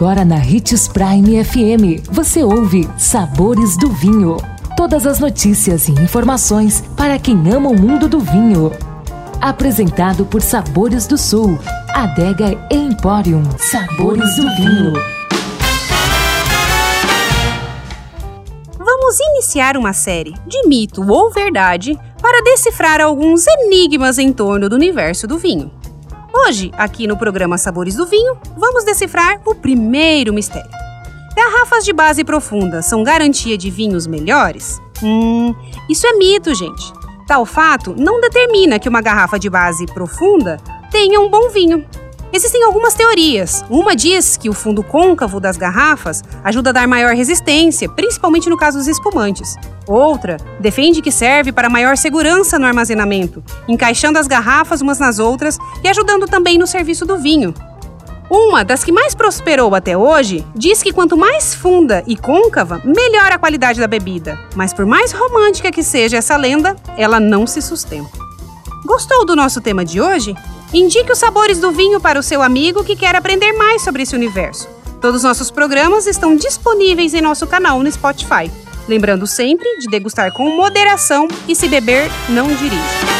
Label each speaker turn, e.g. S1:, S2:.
S1: Agora na Ritz Prime FM, você ouve Sabores do Vinho. Todas as notícias e informações para quem ama o mundo do vinho. Apresentado por Sabores do Sul, Adega Emporium. Sabores do Vinho.
S2: Vamos iniciar uma série de mito ou verdade para decifrar alguns enigmas em torno do universo do vinho. Hoje, aqui no programa Sabores do Vinho, vamos decifrar o primeiro mistério. Garrafas de base profunda são garantia de vinhos melhores? Hum, isso é mito, gente. Tal fato não determina que uma garrafa de base profunda tenha um bom vinho. Existem algumas teorias. Uma diz que o fundo côncavo das garrafas ajuda a dar maior resistência, principalmente no caso dos espumantes. Outra defende que serve para maior segurança no armazenamento, encaixando as garrafas umas nas outras e ajudando também no serviço do vinho. Uma das que mais prosperou até hoje diz que quanto mais funda e côncava, melhor a qualidade da bebida. Mas por mais romântica que seja essa lenda, ela não se sustenta. Gostou do nosso tema de hoje? Indique os sabores do vinho para o seu amigo que quer aprender mais sobre esse universo. Todos os nossos programas estão disponíveis em nosso canal no Spotify. Lembrando sempre de degustar com moderação e se beber, não dirija.